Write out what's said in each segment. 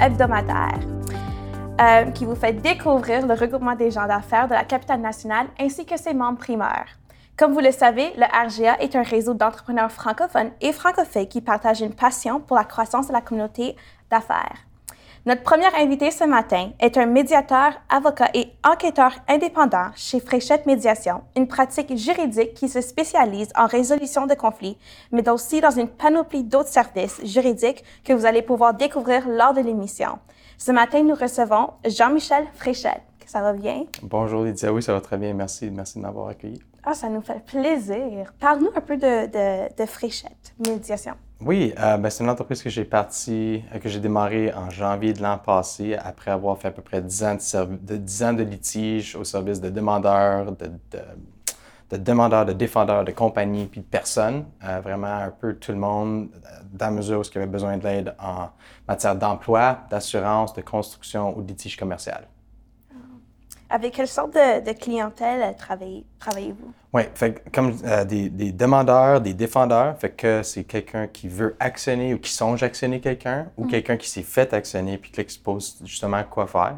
hebdomadaire, euh, qui vous fait découvrir le regroupement des gens d'affaires de la capitale nationale ainsi que ses membres primaires. Comme vous le savez, le RGA est un réseau d'entrepreneurs francophones et francophones qui partagent une passion pour la croissance de la communauté d'affaires. Notre premier invité ce matin est un médiateur, avocat et enquêteur indépendant chez Fréchette Médiation, une pratique juridique qui se spécialise en résolution de conflits, mais aussi dans une panoplie d'autres services juridiques que vous allez pouvoir découvrir lors de l'émission. Ce matin, nous recevons Jean-Michel Fréchette. Ça va bien? Bonjour Lydia, oui, ça va très bien. Merci, merci de m'avoir accueilli. Ah, ça nous fait plaisir. Parle-nous un peu de, de, de Fréchette Médiation. Oui, euh, ben, c'est une entreprise que j'ai partie, euh, que j'ai démarré en janvier de l'an passé, après avoir fait à peu près 10 ans de, 10 ans de au service de demandeurs, de, de, demandeurs, de défendeurs, de compagnies, puis de personnes. Euh, vraiment un peu tout le monde, dans la mesure où il y avait besoin de l'aide en matière d'emploi, d'assurance, de construction ou de litige commercial. Avec quelle sorte de, clientèle travaillez-vous? Oui, comme euh, des, demandeurs, des défendeurs, fait que c'est quelqu'un qui veut actionner ou qui songe actionner quelqu'un ou mm. quelqu'un qui s'est fait actionner puis qui expose justement quoi faire.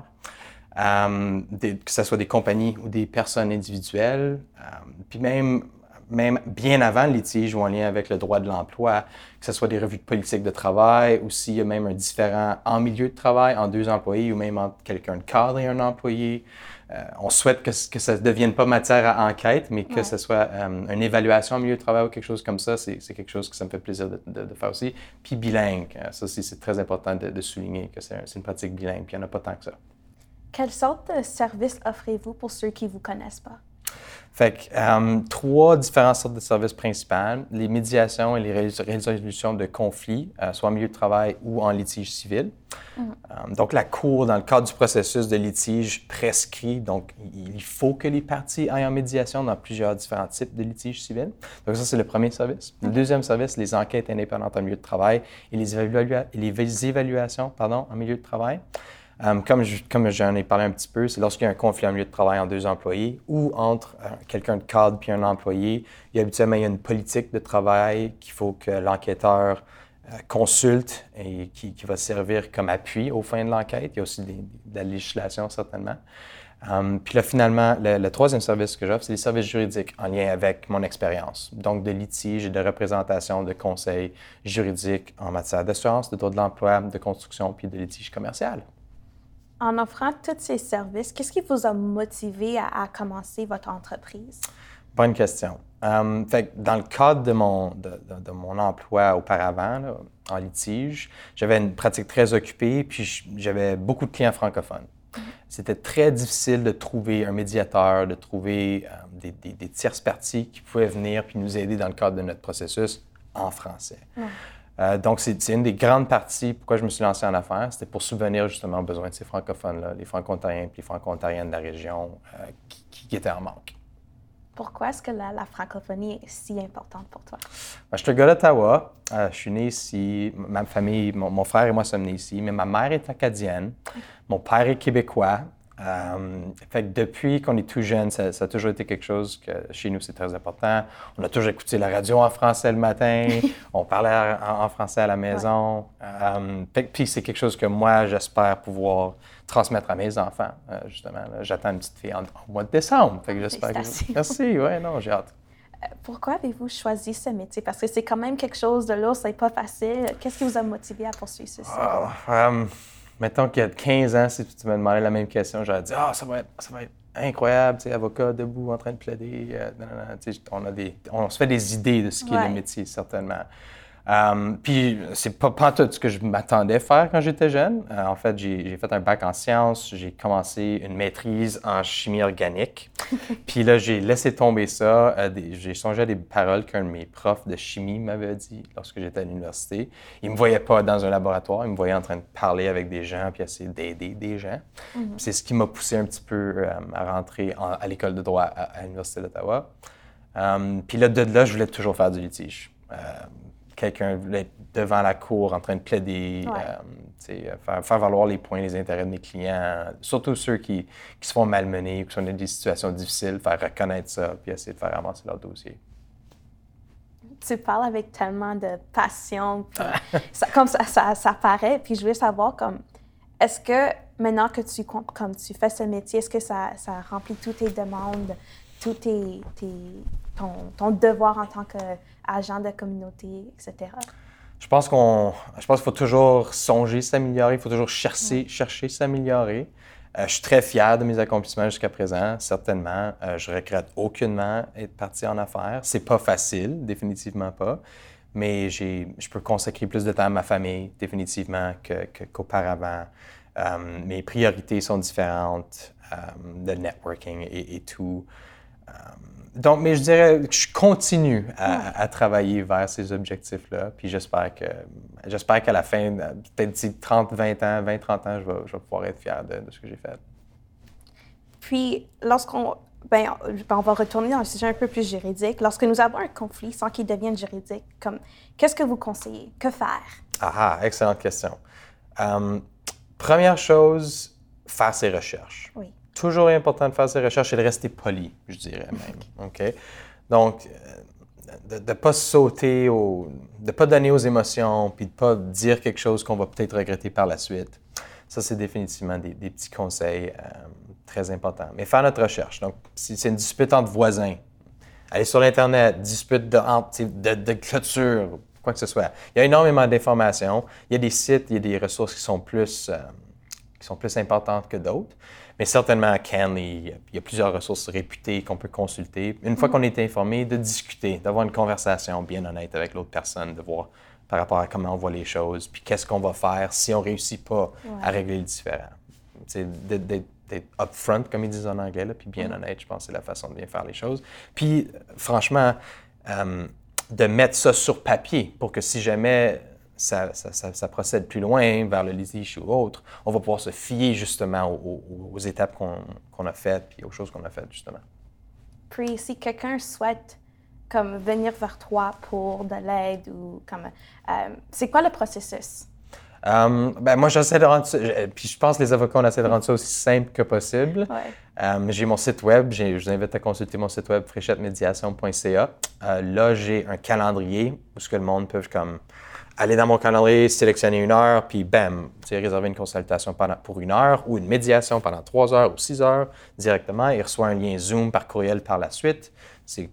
Euh, que ce soit des compagnies ou des personnes individuelles, euh, puis même même bien avant le litige ou en lien avec le droit de l'emploi, que ce soit des revues de politique de travail ou s'il y a même un différent en milieu de travail, en deux employés ou même entre quelqu'un de cadre et un employé. Euh, on souhaite que, que ça ne devienne pas matière à enquête, mais que ce soit euh, une évaluation en milieu de travail ou quelque chose comme ça. C'est quelque chose que ça me fait plaisir de, faire aussi. Puis bilingue, euh, ça aussi, c'est très important de, souligner que c'est une pratique bilingue, puis il n'y en a pas tant que ça. Quelle sorte de service offrez-vous pour ceux qui ne vous connaissent pas? Fait que, euh, trois différentes sortes de services principaux, les médiations et les résolutions de conflits, euh, soit en milieu de travail ou en litige civil. Mm. Euh, donc, la Cour, dans le cadre du processus de litige, prescrit, donc il faut que les parties aillent en médiation dans plusieurs différents types de litiges civils. Donc, ça, c'est le premier service. Le mm. deuxième service, les enquêtes indépendantes en milieu de travail et les, les évaluations pardon, en milieu de travail. Euh, comme, j'en ai parlé un petit peu, c'est lorsqu'il y a un conflit en milieu de travail entre deux employés ou entre euh, quelqu'un de cadre puis un employé, il y a habituellement une politique de travail qu'il faut que l'enquêteur euh, consulte et qui, va servir comme appui au fin de l'enquête. Il y a aussi de la législation, certainement. puis là, finalement, le, troisième service que j'offre, c'est les services juridiques en lien avec mon expérience. Donc, de litige et de représentation de conseils juridiques en matière d'assurance, de droit de l'emploi, de construction puis de litige commercial. En offrant tous ces services, qu'est-ce qui vous a motivé à, commencer votre entreprise? Bonne question. Euh, fait, dans le cadre de mon, de, mon emploi auparavant, en litige, j'avais une pratique très occupée, puis j'avais beaucoup de clients francophones. C'était très difficile de trouver un médiateur, de trouver euh, des, tierces parties qui pouvaient venir puis nous aider dans le cadre de notre processus en français. Euh, donc, c'est une des grandes parties pourquoi je me suis lancé en affaires. C'était pour souvenir justement aux besoins de ces francophones-là, les franco-ontariens et les franco-ontariennes de la région euh, qui, étaient en manque. Pourquoi est-ce que la, francophonie est si importante pour toi? Ben, je suis un gars d'Ottawa. Euh, je suis né ici. Ma famille, mon, frère et moi sommes nés ici. Mais ma mère est acadienne. Mon père est québécois. Euh, fait depuis qu'on est tout jeune, ça, a toujours été quelque chose que chez nous, c'est très important. On a toujours écouté la radio en français le matin, on parlait en, français à la maison. Euh, puis c'est quelque chose que moi, j'espère pouvoir transmettre à mes enfants, euh, justement. J'attends une petite fille en, mois de décembre. Fait que j'espère que... Merci, ouais, non, j'ai hâte. Pourquoi avez-vous choisi ce métier? Parce que c'est quand même quelque chose de lourd, c'est pas facile. Qu'est-ce qui vous a motivé à poursuivre ceci? Ah, mettons qu'il y a 15 ans, si tu me demandais la même question, j'aurais dit Ah, ça, va être, ça va être incroyable, tu sais, avocat debout en train de plaider. Euh, on, a des, on se fait des idées de ce qu'est le métier, certainement. Um, puis c'est pas, pas tout ce que je m'attendais à faire quand j'étais jeune. Euh, en fait, j'ai fait un bac en sciences, j'ai commencé une maîtrise en chimie organique. puis là, j'ai laissé tomber ça. Euh, j'ai songé à des paroles qu'un de mes profs de chimie m'avait dit lorsque j'étais à l'université. Il me voyait pas dans un laboratoire, il me voyait en train de parler avec des gens puis essayer d'aider des gens. Mm-hmm. C'est ce qui m'a poussé un petit peu à rentrer à l'école de droit à, l'Université d'Ottawa. Um, puis là, de là, je voulais toujours faire du litige quelqu'un devant la cour en train de plaider, euh, faire, faire, valoir les points, les intérêts de mes clients, surtout ceux qui, qui se font malmener ou qui sont dans des situations difficiles, faire reconnaître ça, puis essayer de faire avancer leur dossier. tu parles avec tellement de passion, puis ça, comme ça, ça, ça paraît. Puis je voulais savoir, comme, est-ce que maintenant que tu, comme tu fais ce métier, est-ce que ça, ça remplit toutes tes demandes, tous tes, ton, ton, devoir en tant qu'agent de communauté, etc.? Je pense qu'on, je pense qu'il faut toujours songer s'améliorer, il faut toujours chercher, chercher s'améliorer. Euh, je suis très fier de mes accomplissements jusqu'à présent, certainement. Euh, je regrette aucunement être parti en affaires. C'est pas facile, définitivement pas. Mais je peux consacrer plus de temps à ma famille, définitivement, qu'auparavant. Euh, mes priorités sont différentes, le networking et, et tout. Donc, mais je dirais que je continue à, travailler vers ces objectifs-là. Puis j'espère que j'espère qu'à la fin, peut-être d'ici 30, 20 ans, 20, 30 ans, je vais, je vais pouvoir être fier de, ce que j'ai fait. Puis, lorsqu'on ben, on va retourner dans un sujet un peu plus juridique. Lorsque nous avons un conflit sans qu'il devienne juridique, comme qu'est-ce que vous conseillez? Que faire? Ah, ah excellente question. Euh, première chose, faire ses recherches. Oui toujours important de faire ses recherches et de rester poli, je dirais même. OK? Donc, euh, de ne pas sauter, au, de ne pas donner aux émotions, puis de ne pas dire quelque chose qu'on va peut-être regretter par la suite. Ça, c'est définitivement des, petits conseils euh, très importants. Mais faire notre recherche. Donc, si c'est une dispute entre voisins, aller sur l'Internet, dispute de, de, de, clôture, quoi que ce soit. Il y a énormément d'informations. Il y a des sites, il y a des ressources qui sont plus, euh, qui sont plus importantes que d'autres. Mais certainement à Canley, il y a plusieurs ressources réputées qu'on peut consulter. Une fois mm-hmm. qu'on est informé, de discuter, d'avoir une conversation bien honnête avec l'autre personne, de voir par rapport à comment on voit les choses, puis qu'est-ce qu'on va faire si on ne réussit pas à régler le différent. D'être upfront, comme ils disent en anglais, puis bien mm-hmm. honnête, je pense que c'est la façon de bien faire les choses. Puis, franchement, euh, de mettre ça sur papier pour que si jamais ça, ça, procède plus loin vers le litige ou autre, on va pouvoir se fier justement aux, étapes qu'on a faites puis aux choses qu'on a faites justement. Puis si quelqu'un souhaite comme venir vers toi pour de l'aide ou comme euh, c'est quoi le processus? Euh, ben moi, j'essaie de rendre ça, puis je pense que les avocats, on essaie de rendre ça aussi simple que possible. Euh, j'ai mon site web, je vous invite à consulter mon site web fréchettemediation.ca. là, j'ai un calendrier où ce que le monde peut comme aller dans mon calendrier, sélectionner une heure, puis bam, réserver une consultation pour une heure ou une médiation pendant trois heures ou six heures directement. Il reçoit un lien Zoom par courriel par la suite. C'est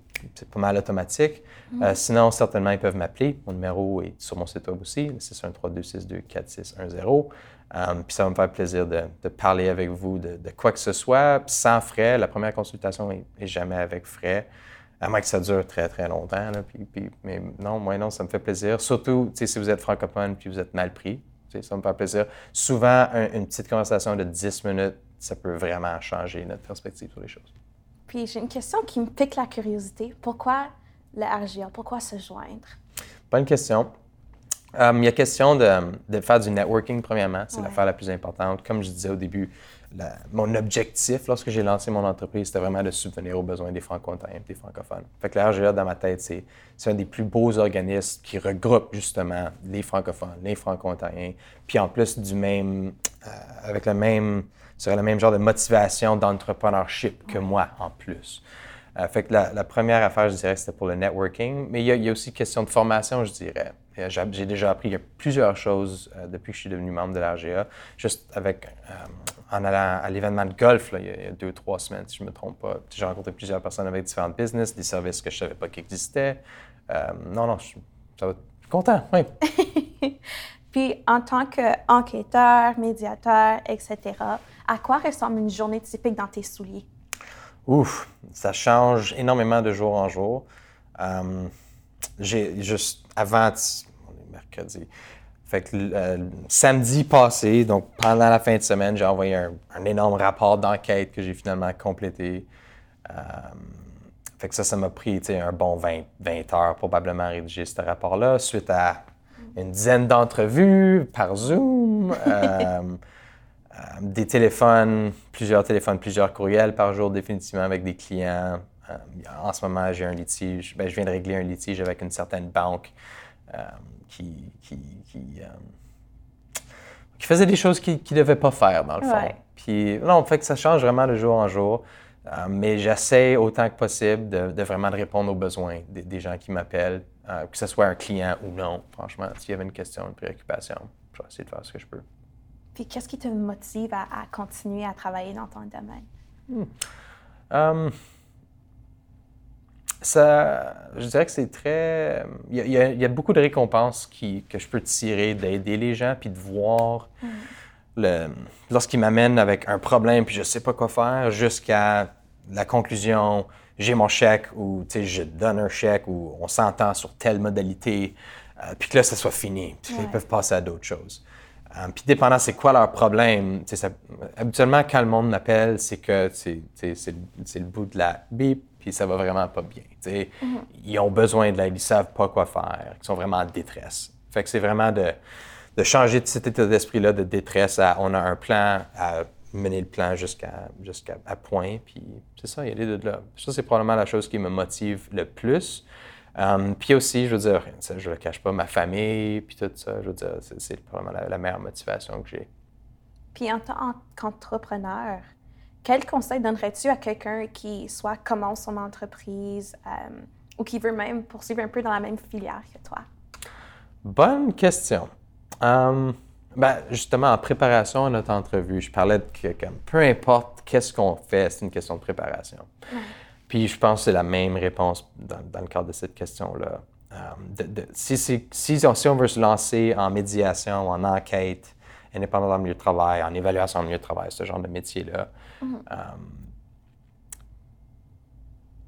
pas mal automatique. Mm. Euh, sinon, certainement, ils peuvent m'appeler. Mon numéro est sur mon site web aussi, le 613-262-4610. Euh, puis ça va me faire plaisir de, parler avec vous de, quoi que ce soit, sans frais. La première consultation n'est jamais avec frais à moins que ça dure très, très longtemps. mais non, moi, non, ça me fait plaisir. Surtout si vous êtes francophone puis vous êtes mal pris. Ça me fait plaisir. Souvent, une petite conversation de 10 minutes, ça peut vraiment changer notre perspective sur les choses. Puis j'ai une question qui me pique la curiosité. Pourquoi le RGA? Pourquoi se joindre? Bonne question. Euh, il y a question de, de, faire du networking, premièrement. C'est l'affaire la plus importante. Comme je disais au début, mon objectif lorsque j'ai lancé mon entreprise, c'était vraiment de subvenir aux besoins des franco-ontariens des francophones. Fait que la RGA, dans ma tête, c'est, un des plus beaux organismes qui regroupe justement les francophones, les franco-ontariens, puis en plus du même, euh, avec le même, le même genre de motivation d'entrepreneurship que moi en plus. Euh, fait que la, première affaire, je dirais, c'était pour le networking, mais il y, a, il y aussi question de formation, je dirais. J'ai déjà appris plusieurs choses euh, depuis que je suis devenu membre de l'RGA, juste avec en allant à l'événement de golf il, y a, deux ou trois semaines, si je ne me trompe pas. J'ai rencontré plusieurs personnes avec différentes business, des services que je ne savais pas qui existaient. Euh, non, non, je, suis content, oui. Puis, en tant qu'enquêteur, médiateur, etc., à quoi ressemble une journée typique dans tes souliers? Ouf, ça change énormément de jour en jour. Euh, j'ai juste avant, mercredi, fait que euh, samedi passé, donc pendant la fin de semaine, j'ai envoyé un, énorme rapport d'enquête que j'ai finalement complété. Euh, fait que ça, ça m'a pris un bon 20, 20 heures probablement à rédiger ce rapport-là, suite à une dizaine d'entrevues par Zoom, des téléphones, plusieurs téléphones, plusieurs courriels par jour définitivement avec des clients. en ce moment, j'ai un litige, ben, je viens de régler un litige avec une certaine banque qui, qui, euh, qui, faisait des choses qu'il ne devait pas faire, dans le fond. Puis, non, fait que ça change vraiment de jour en jour. Euh, mais j'essaie autant que possible de, vraiment répondre aux besoins des, gens qui m'appellent, euh, que ce soit un client ou non. Franchement, s'il y avait une question, une préoccupation, je vais essayer de faire ce que je peux. Puis qu'est-ce qui te motive à, continuer à travailler dans ton domaine? Hmm. Euh, ça, je dirais que c'est très. Il y, a, beaucoup de récompenses qui, que je peux tirer d'aider les gens puis de voir. Hmm lorsqu'il m'amène avec un problème puis je sais pas quoi faire, jusqu'à la conclusion, j'ai mon chèque ou je donne un chèque ou on s'entend sur telle modalité, euh, puis que là, ça soit fini, puis ils peuvent passer à d'autres choses. Euh, puis dépendant c'est quoi leur problème, ça, habituellement quand le monde m'appelle, c'est que c'est le bout de la bip, puis ça va vraiment pas bien. Mm-hmm. Ils ont besoin de l'aide, ils savent pas quoi faire, ils sont vraiment en détresse. Fait que c'est vraiment de de changer de cet état d'esprit-là de détresse à on a un plan, à mener le plan jusqu'à jusqu'à point. Puis c'est ça, y aller de là. Ça, c'est probablement la chose qui me motive le plus. Um, puis aussi, je veux dire, je ne le cache pas, ma famille, puis tout ça, je veux dire, c'est probablement la, meilleure motivation que j'ai. Puis en tant qu'entrepreneur, quel conseil donnerais-tu à quelqu'un qui soit commence son entreprise um, ou qui veut même poursuivre un peu dans la même filière que toi? Bonne question. Um, ben, justement, en préparation à notre entrevue, je parlais de que peu importe qu'est-ce qu'on fait, c'est une question de préparation. Puis je pense que c'est la même réponse dans, le cadre de cette question-là. Um, si, si, on veut se lancer en médiation, en enquête, indépendant dans le milieu de travail, en évaluation le milieu de travail, ce genre de métier-là, mm-hmm. um,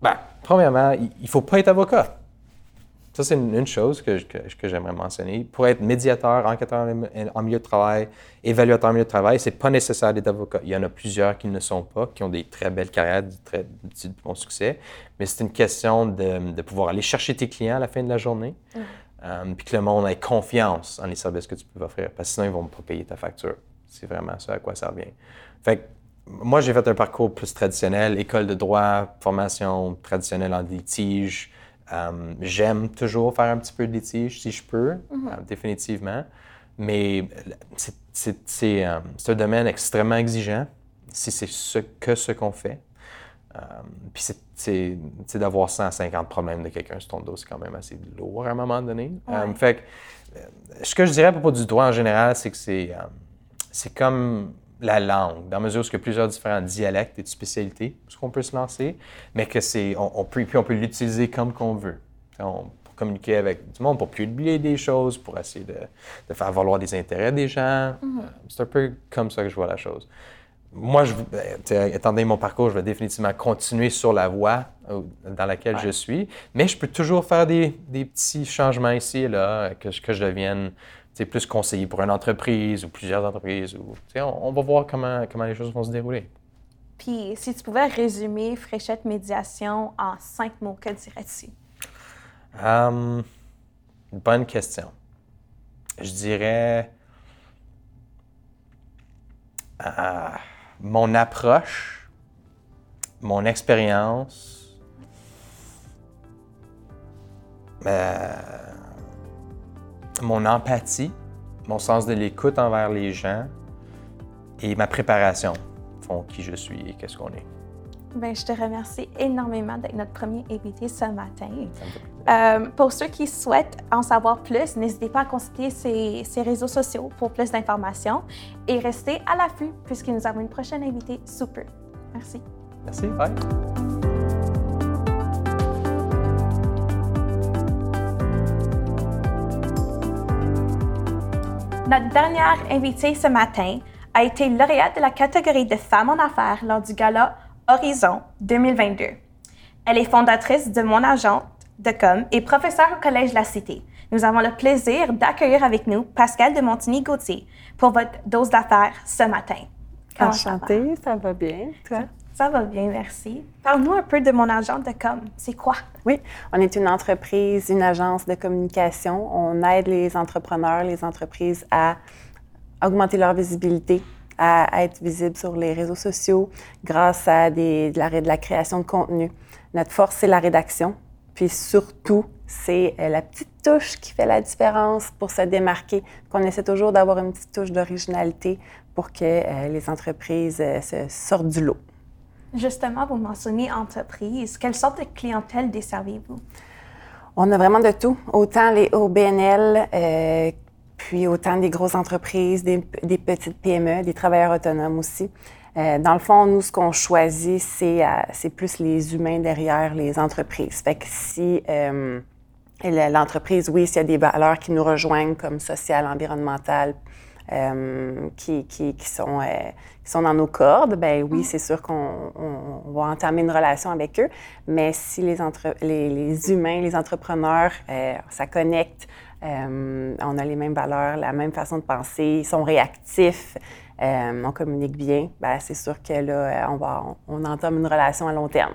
ben, premièrement, il ne faut pas être avocat. Ça, c'est une, chose que, que, j'aimerais mentionner. Pour être médiateur, enquêteur en milieu de travail, évaluateur en milieu de travail, c'est pas nécessaire d'être avocat. Il y en a plusieurs qui ne le sont pas, qui ont des très belles carrières, du très bon succès. Mais c'est une question de, de, pouvoir aller chercher tes clients à la fin de la journée, mm. euh, puis que le monde ait confiance en les services que tu peux offrir, parce que sinon, ils vont pas payer ta facture. C'est vraiment ça à quoi ça revient. Fait moi, j'ai fait un parcours plus traditionnel, école de droit, formation traditionnelle en litige, euh, j'aime toujours faire un petit peu de litige si je peux, mhm. euh, définitivement. Mais c'est euh, un domaine extrêmement exigeant si c'est ce, que ce qu'on fait. puis c'est d'avoir 150 problèmes de quelqu'un sur ton dos, c'est quand même assez lourd à un moment donné. fait que, ce que je dirais à propos du droit en général, c'est que c'est comme la langue, dans mesure où il y a plusieurs différents dialectes et de spécialités, ce qu'on peut se lancer, mais que c'est, on, peut, puis on peut l'utiliser comme qu'on veut. pour communiquer avec du monde, pour publier des choses, pour essayer de, de faire valoir des intérêts des gens. Mm-hmm. C'est un peu comme ça que je vois la chose. Moi, je, ben, étant donné mon parcours, je vais définitivement continuer sur la voie euh, dans laquelle je suis, mais je peux toujours faire des, des petits changements ici et là, que, que je devienne plus conseiller pour une entreprise ou plusieurs entreprises. Ou, on, on, va voir comment, comment les choses vont se dérouler. Puis, si tu pouvais résumer Fréchette Médiation en cinq mots, que dirais-tu? Um, bonne question. Je dirais euh, mon approche, mon expérience, euh, mon empathie, mon sens de l'écoute envers les gens et ma préparation font qui je suis et qu'est-ce qu'on est. Bien, je te remercie énormément d'être notre premier invité ce matin. Euh, pour ceux qui souhaitent en savoir plus, n'hésitez pas à consulter ses, réseaux sociaux pour plus d'informations et restez à l'affût puisque nous avons une prochaine invitée super. Merci. Merci. Bye. Notre dernière invitée ce matin a été lauréate de la catégorie de femmes en affaires lors du gala Horizon 2022. Elle est fondatrice de Mon de com et professeure au Collège La Cité. Nous avons le plaisir d'accueillir avec nous Pascal de Montigny-Gauthier pour votre dose d'affaires ce matin. Enchantée, ça va bien. Toi? Ça va bien, merci. Parle-nous un peu de mon agent de com. C'est quoi? Oui, on est une entreprise, une agence de communication. On aide les entrepreneurs, les entreprises à augmenter leur visibilité, à être visibles sur les réseaux sociaux grâce à des, de, la, de la création de contenu. Notre force, c'est la rédaction. Puis surtout, c'est euh, la petite touche qui fait la différence pour se démarquer. Qu'on essaie toujours d'avoir une petite touche d'originalité pour que euh, les entreprises euh, se sortent du lot. Justement, vous mentionnez entreprise. Quelle sorte de clientèle desservez-vous? On a vraiment de tout, autant les OBNL, euh, puis autant des grosses entreprises, des, petites PME, des travailleurs autonomes aussi. Euh, dans le fond, nous, ce qu'on choisit, c'est, c'est plus les humains derrière les entreprises. Fait que si l'entreprise, oui, s'il y a des valeurs qui nous rejoignent comme sociales, environnementales, euh, qui, qui, qui, sont, euh, qui sont dans nos cordes, ben oui, mm. c'est sûr qu'on on, va entamer une relation avec eux. Mais si les, entre, les, les humains, les entrepreneurs, euh, ça connecte, on a les mêmes valeurs, la même façon de penser, ils sont réactifs, on communique bien, ben c'est sûr que là, on, va, on entame une relation à long terme.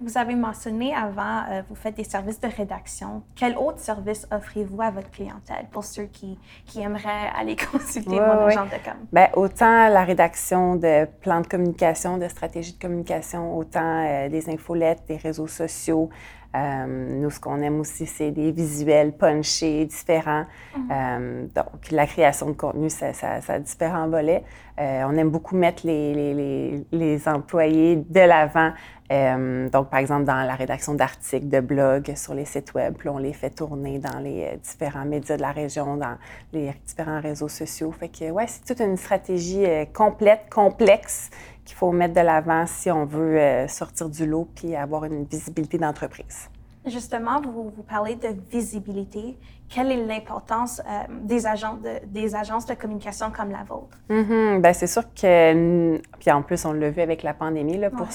Vous avez mentionné avant, euh, vous faites des services de rédaction. Quel autre service offrez-vous à votre clientèle pour ceux qui, qui aimeraient aller consulter mon agent de com? Bien, autant la rédaction de plans de communication, de stratégies de communication, autant euh, des infolettes, des réseaux sociaux, euh, nous, ce qu'on aime aussi, c'est des visuels punchés, différents. Mhm. Euh, donc, la création de contenu, ça, ça, ça a différents volets. On aime beaucoup mettre les, les, les, employés de l'avant. Donc, par exemple, dans la rédaction d'articles, de blogs sur les sites web, puis on les fait tourner dans les différents médias de la région, dans les différents réseaux sociaux. Fait que, ouais, c'est toute une stratégie complète, complexe, qu'il faut mettre de l'avant si on veut euh, sortir du lot puis avoir une visibilité d'entreprise. Justement, vous, vous, parlez de visibilité. Quelle est l'importance euh, des, agents de, des agences de communication comme la vôtre? Mm Bien, c'est sûr que, puis en plus, on l'a vu avec la pandémie, là, pour,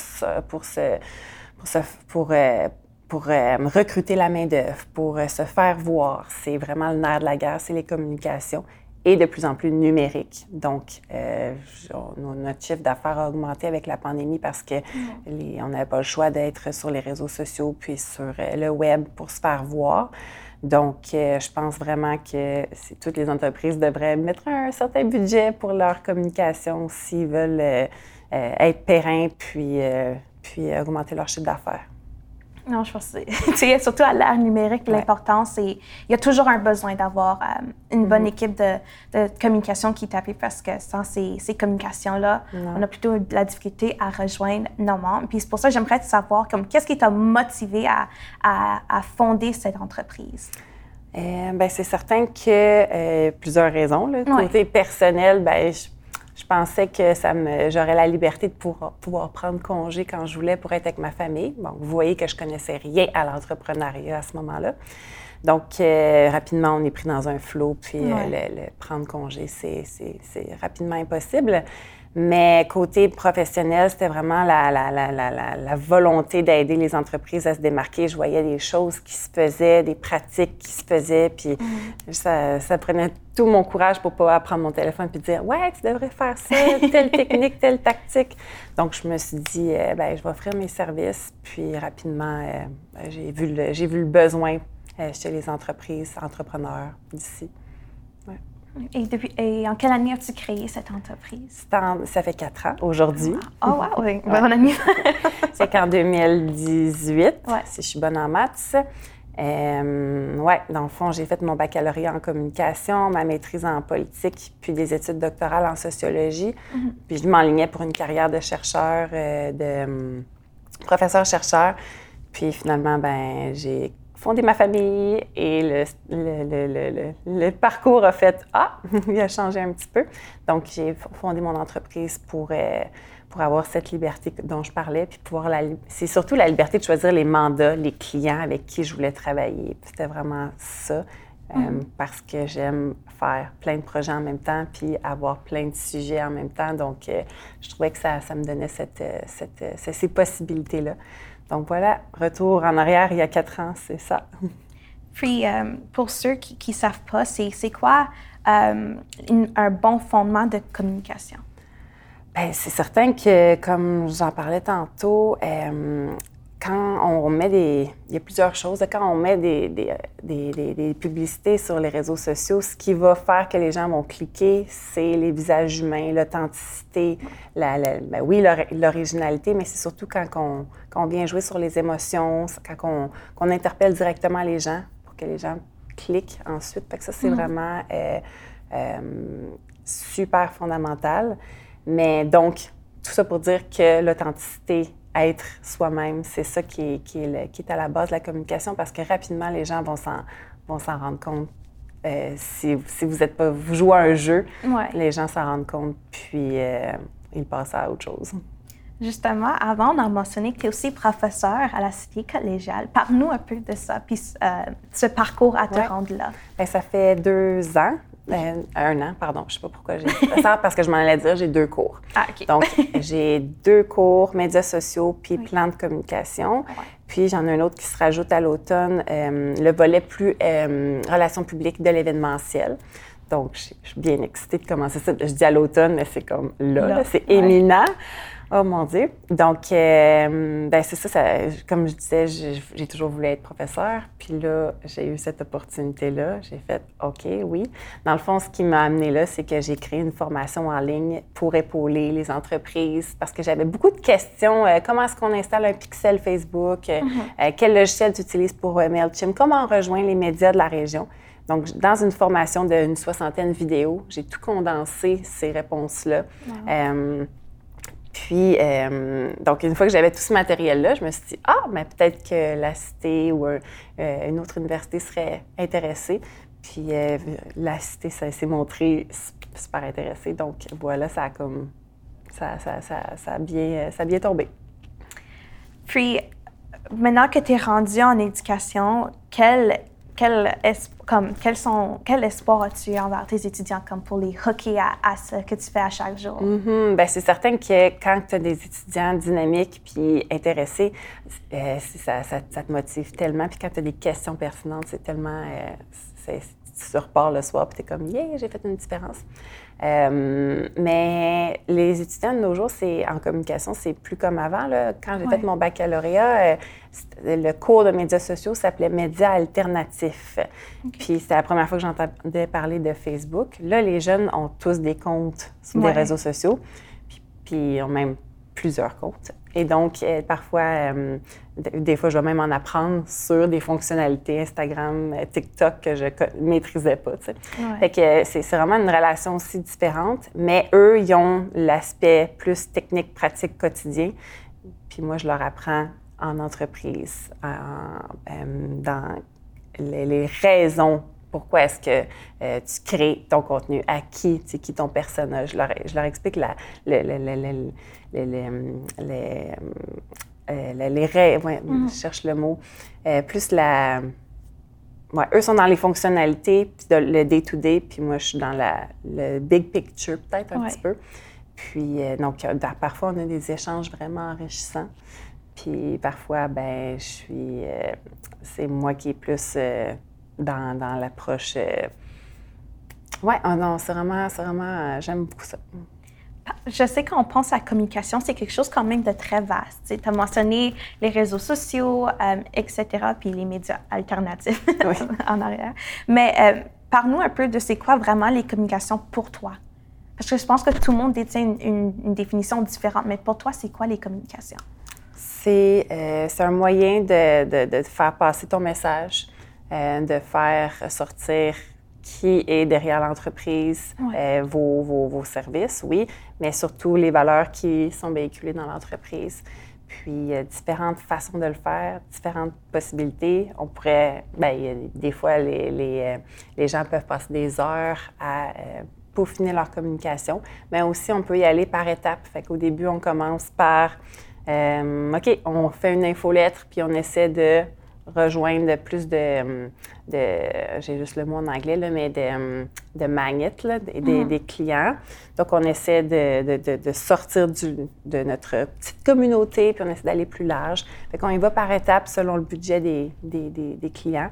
pour, pour, pour, euh, pour recruter la main-d'œuvre, pour se faire voir. C'est vraiment le nerf de la guerre, c'est les communications et de plus en plus numérique. Donc, euh, notre chiffre d'affaires a augmenté avec la pandémie parce que on n'avait pas le choix d'être sur les réseaux sociaux puis sur euh, le web pour se faire voir. Donc, euh, je pense vraiment que toutes les entreprises devraient mettre un certain budget pour leur communication s'ils veulent être pérennes puis, puis augmenter leur chiffre d'affaires. Non, je pense que surtout à l'ère numérique, l'importance, c'est il y a toujours un besoin d'avoir euh, une bonne mm-hmm. équipe de, de, communication qui tape parce que sans ces, ces communications-là, on a plutôt de la difficulté à rejoindre nos membres. Puis c'est pour ça que j'aimerais savoir comme qu'est-ce qui t'a motivé à, à, à, fonder cette entreprise? Euh, ben, c'est certain que euh, plusieurs raisons. Le côté personnel, ben, je je pensais que ça me, j'aurais la liberté de pouvoir, pouvoir, prendre congé quand je voulais pour être avec ma famille. Bon, vous voyez que je connaissais rien à l'entrepreneuriat à ce moment-là. Donc, euh, rapidement, on est pris dans un flot, puis euh, le, prendre congé, c'est, rapidement impossible. Mais côté professionnel, c'était vraiment la, la, la, la volonté d'aider les entreprises à se démarquer. Je voyais des choses qui se faisaient, des pratiques qui se faisaient, puis mm. ça, ça, prenait tout mon courage pour pas prendre mon téléphone puis dire ouais tu devrais faire ça, telle technique, telle tactique. Donc je me suis dit euh, ben je vais offrir mes services, puis rapidement euh, ben, j'ai vu le j'ai vu le besoin euh, chez les entreprises, entrepreneurs d'ici. Et, depuis, et en quelle année as-tu créé cette entreprise? ça fait quatre ans aujourd'hui. Oh, wow! Oui. Bonne année! C'est qu'en 2018, si je suis bonne en maths. Euh, oui, dans le fond, j'ai fait mon baccalauréat en communication, ma maîtrise en politique, puis des études doctorales en sociologie. Mm-hmm. Puis je m'enlignais pour une carrière de chercheur, euh, de hum, professeur-chercheur. Puis finalement, ben j'ai fondé ma famille et le, le, le, parcours a fait Ah, il a changé un petit peu. Donc, j'ai fondé mon entreprise pour, euh, pour avoir cette liberté dont je parlais, puis pouvoir la. C'est surtout la liberté de choisir les mandats, les clients avec qui je voulais travailler. C'était vraiment ça. Euh, mm-hmm. parce que j'aime faire plein de projets en même temps, puis avoir plein de sujets en même temps. Donc, euh, je trouvais que ça, ça me donnait cette, cette, ces possibilités-là. Donc voilà, retour en arrière il y a quatre ans, c'est ça. Puis, euh, pour ceux qui ne savent pas, c'est quoi euh, un bon fondement de communication? Bien, c'est certain que, comme j'en parlais tantôt, euh, quand on met des... Il y a plusieurs choses. Quand on met des, des, des, publicités sur les réseaux sociaux, ce qui va faire que les gens vont cliquer, c'est les visages humains, l'authenticité, la, ben oui, l'originalité, mais c'est surtout quand on, quand on, vient jouer sur les émotions, quand on, interpelle directement les gens pour que les gens cliquent ensuite. Fait que ça, c'est mm. vraiment euh, euh, super fondamental. Mais donc, tout ça pour dire que l'authenticité, être soi-même, c'est ça qui est, qui, est qui est, à la base de la communication parce que rapidement, les gens vont s'en, vont s'en rendre compte. Euh, si, si, vous êtes pas, vous jouez à un jeu, les gens s'en rendent compte, puis euh, ils passent à autre chose. Justement, avant, on a mentionné que tu es aussi professeur à la Cité collégiale. Parle-nous un peu de ça, puis euh, ce parcours à te rendre là. Bien, ça fait deux ans ben, un an, pardon. Je sais pas pourquoi j'ai dit ça, parce que je m'en allais dire, j'ai deux cours. Ah, OK. Donc, j'ai deux cours, médias sociaux puis plan de communication. Puis, j'en ai un autre qui se rajoute à l'automne, euh, le volet plus euh, relations publiques de l'événementiel. Donc, je suis bien excitée de commencer ça. Je dis à l'automne, mais c'est comme là, c'est éminent. Oh mon Dieu. Donc, euh, ben c'est ça, Comme je disais, j'ai toujours voulu être professeur. Puis là, j'ai eu cette opportunité-là. J'ai fait OK, oui. Dans le fond, ce qui m'a amené là, c'est que j'ai créé une formation en ligne pour épauler les entreprises parce que j'avais beaucoup de questions. Euh, comment est-ce qu'on installe un pixel Facebook? Euh, mm-hmm. quel logiciel tu utilises pour MailChimp? Comment on rejoint les médias de la région? Donc, dans une formation d'une soixantaine de vidéos, j'ai tout condensé ces réponses-là. Puis, euh, donc, une fois que j'avais tout ce matériel-là, je me suis dit, ah, mais peut-être que la Cité ou euh, une autre université serait intéressée. Puis, euh, la Cité, ça s'est montré super intéressé. Donc, voilà, ça a comme. Ça, ça, ça, a, bien, ça bien tombé. Puis, maintenant que tu es rendu en éducation, quel quel, espoir as-tu envers tes étudiants comme pour les hooker à, ce que tu fais à chaque jour? Mm c'est certain que quand tu as des étudiants dynamiques puis intéressés, euh, ça, ça, te motive tellement. Puis quand tu as des questions pertinentes, c'est tellement. Euh, tu repars le soir puis tu es comme, yeah, j'ai fait une différence. Euh, mais les étudiants de nos jours, c'est en communication, c'est plus comme avant. Là. Quand j'ai fait mon baccalauréat, euh, le cours de médias sociaux s'appelait Médias alternatifs. Puis c'était la première fois que j'entendais parler de Facebook. Là, les jeunes ont tous des comptes sur des réseaux sociaux, puis, puis ils ont même plusieurs comptes. Et donc, euh, parfois, euh, des fois, je vais même en apprendre sur des fonctionnalités Instagram, euh, TikTok que je ne maîtrisais pas. Tu Fait que c'est vraiment une relation aussi différente, mais eux, ils ont l'aspect plus technique, pratique, quotidien. Puis moi, je leur apprends en entreprise, dans les, raisons pourquoi est-ce que tu crées ton contenu, à qui, tu qui ton personnage? Je leur, je leur explique la, le, les, euh, rêves, mm-hmm. je cherche le mot, euh, plus la... Ouais, eux sont dans les fonctionnalités, puis le day-to-day, puis moi, je suis dans la, le big picture, peut-être un petit peu. Puis, euh, donc, parfois, on a des échanges vraiment enrichissants. Puis, parfois, ben je suis... c'est moi qui est plus dans, dans l'approche... ouais, oh non, c'est vraiment... vraiment J'aime beaucoup ça je sais qu'on pense à la communication, c'est quelque chose quand même de très vaste. Tu as mentionné les réseaux sociaux, euh, etc., puis les médias alternatifs en arrière. Mais euh, parle-nous un peu de c'est quoi vraiment les communications pour toi? Parce que je pense que tout le monde détient une, définition différente, mais pour toi, c'est quoi les communications? C'est euh, un moyen de, de, de, faire passer ton message, de faire sortir qui est derrière l'entreprise, euh, vos, vos, vos, services, oui, mais surtout les valeurs qui sont véhiculées dans l'entreprise. Puis, a différentes façons de le faire, différentes possibilités. On pourrait, bien, des fois, les, les, euh, les, gens peuvent passer des heures à euh, peaufiner leur communication, mais aussi, on peut y aller par étapes. Fait qu'au début, on commence par, OK, on fait une infolettre, puis on essaie de rejoindre plus de, j'ai juste le mot en anglais, là, mais de, de magnets, là, des, des, clients. Donc, on essaie de, de sortir du, de notre petite communauté, puis on essaie d'aller plus large. Fait qu'on y va par étapes selon le budget des, des clients.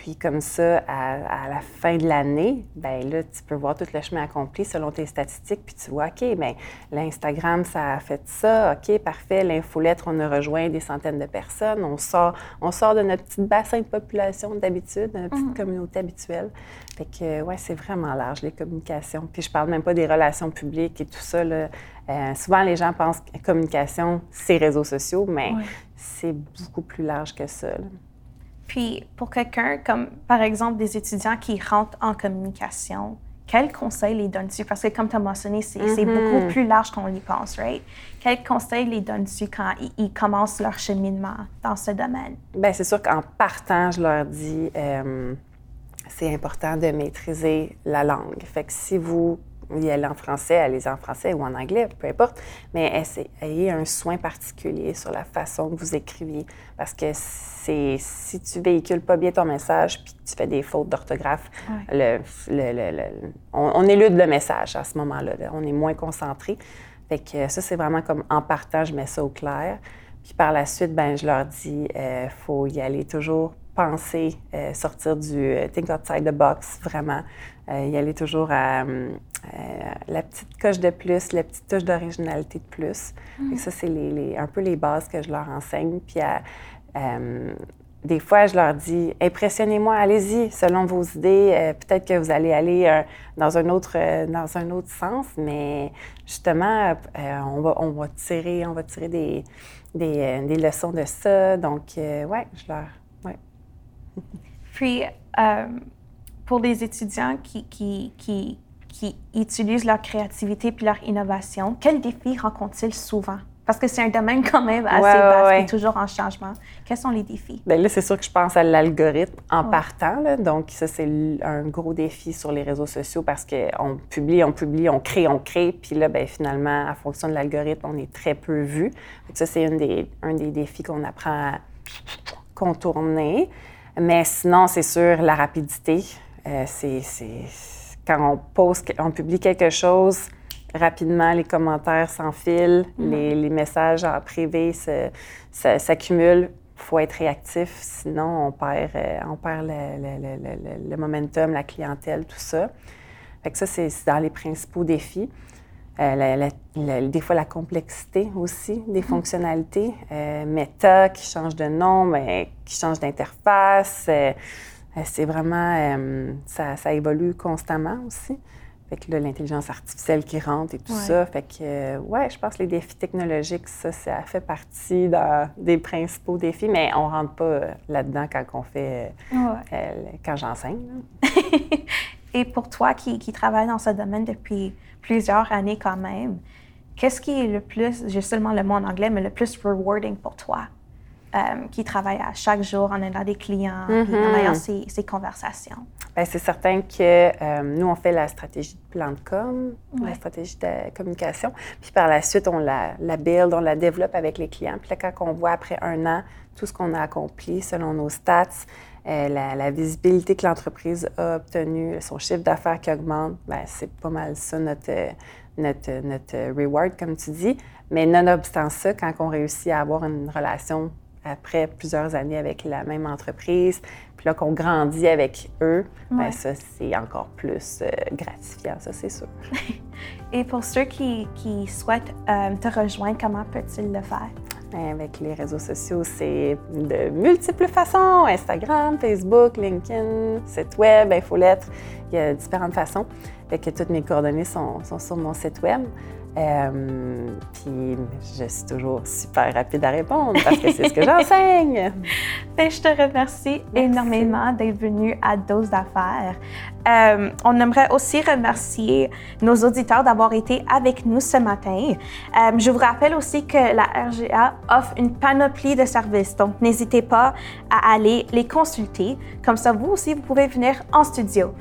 Puis comme ça, à, la fin de l'année, ben là, tu peux voir tout le chemin accompli selon tes statistiques, puis tu vois, OK, bien, l'Instagram, ça a fait ça, OK, parfait, l'infolettre, on a rejoint des centaines de personnes, on sort, on sort de notre petit bassin de population d'habitude, de notre petite mhm. communauté habituelle. Fait que, ouais, c'est vraiment large, les communications. Puis je parle même pas des relations publiques et tout ça, là. Euh, souvent, les gens pensent que communication, c'est réseaux sociaux, mais c'est beaucoup plus large que ça. Puis pour quelqu'un comme par exemple des étudiants qui rentrent en communication, quels conseils les donnes-tu? Parce que comme tu as mentionné, c'est Mm-hmm. beaucoup plus large qu'on y pense, right? Quels conseils les donnes-tu quand ils, ils commencent leur cheminement dans ce domaine? Bien, c'est sûr qu'en partant, je leur dis, euh, c'est important de maîtriser la langue. Fait que si vous y allez en français, allez en français ou en anglais, peu importe, mais essa- ayez un soin particulier sur la façon que vous écriviez. Parce que c'est si tu véhicules pas bien ton message puis que tu fais des fautes d'orthographe, le, le- le- le- on, on élude le message à ce moment-là. là. On est moins concentré. Fait que ça, c'est vraiment comme en partant, je mets ça au clair. Puis par la suite, ben, je leur dis, il faut y aller toujours penser, euh, sortir du euh, think outside the box, vraiment. Euh, y aller toujours à euh, la petite coche de plus, la petite touche d'originalité de plus. Que ça, c'est les, les- un peu les bases que je leur enseigne. Puis à- des fois, je leur dis impressionnez-moi, allez-y, selon vos idées. euh, Peut-être que vous allez aller euh, dans, un autre, euh, dans un autre sens, mais justement, on, va, on, va tirer, on va tirer des, des, des leçons de ça. Donc, ouais, je leur. Puis, euh, pour les étudiants qui, qui, qui, qui utilisent leur créativité puis leur innovation, quels défis rencontrent-ils souvent? Parce que c'est un domaine quand même assez Ouais, vaste ouais. et toujours en changement. Quels sont les défis? Bien là, c'est sûr que je pense à l'algorithme en Ouais. partant. là. Donc, ça, c'est un gros défi sur les réseaux sociaux parce qu'on publie, on publie, on crée, on crée. Puis là, ben, finalement, en fonction de l'algorithme, on est très peu vu. Que ça, c'est des, un des défis qu'on apprend à contourner. Mais sinon, c'est sûr, la rapidité. Euh, c'est, Quand on, poste, on publie quelque chose, rapidement, les commentaires s'enfilent, les, les messages en privé s'accumulent. Il faut être réactif, sinon on perd, euh, on perd le, le- le- le- le- le momentum, la clientèle, tout ça. Fait que ça, c'est dans les principaux défis. Euh, la- la- la- des fois, la complexité aussi des fonctionnalités. Euh, Meta qui change de nom, mais qui change d'interface. Euh, euh, c'est vraiment... ça, ça évolue constamment aussi. Fait que là, l'intelligence artificielle qui rentre et tout Ouais. ça. Fait que, ouais, je pense que les défis technologiques, ça, ça fait partie des principaux défis, mais on rentre pas là-dedans quand on fait... quand j'enseigne. Et pour toi qui, qui travaille dans ce domaine depuis plusieurs années quand même, qu'est-ce qui est le plus, j'ai seulement le mot en anglais, mais le plus rewarding pour toi, euh, qui travaille à chaque jour en aidant des clients, en ayant ces, ces conversations? Bien, c'est certain que euh, nous, on fait la stratégie de plan de com, Ouais. la stratégie de communication. Puis par la suite, on la, la build, on la développe avec les clients. Puis là, quand on voit après un an tout ce qu'on a accompli selon nos stats, euh, la, la visibilité que l'entreprise a obtenue, son chiffre d'affaires qui augmente, bien, c'est pas mal ça notre, notre, notre reward, comme tu dis. Mais nonobstant ça, quand on réussit à avoir une relation après plusieurs années avec la même entreprise, puis là qu'on grandit avec eux, ben Ouais. ça, c'est encore plus euh, gratifiant, ça, c'est sûr. Et pour ceux qui, qui souhaitent euh, te rejoindre, comment peut-ils le faire? Ben, Avec les réseaux sociaux, c'est de multiples façons. Instagram, Facebook, LinkedIn, site web, infolettre. Il y a différentes façons. Fait toutes mes coordonnées sont sur mon site web. Euh, puis je suis toujours super rapide à répondre parce que c'est ce que j'enseigne. Ben, je te remercie énormément d'être venu à Dose d'affaires. Euh, on aimerait aussi remercier nos auditeurs d'avoir été avec nous ce matin. Euh, je vous rappelle aussi que la RGA offre une panoplie de services, donc n'hésitez pas à aller les consulter. Comme ça, vous aussi, vous pouvez venir en studio.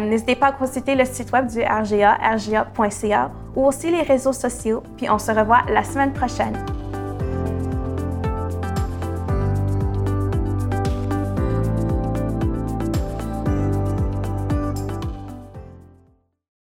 N'hésitez pas à consulter le site web du RGA, rga.ca ou aussi les réseaux sociaux. Puis on se revoit la semaine prochaine.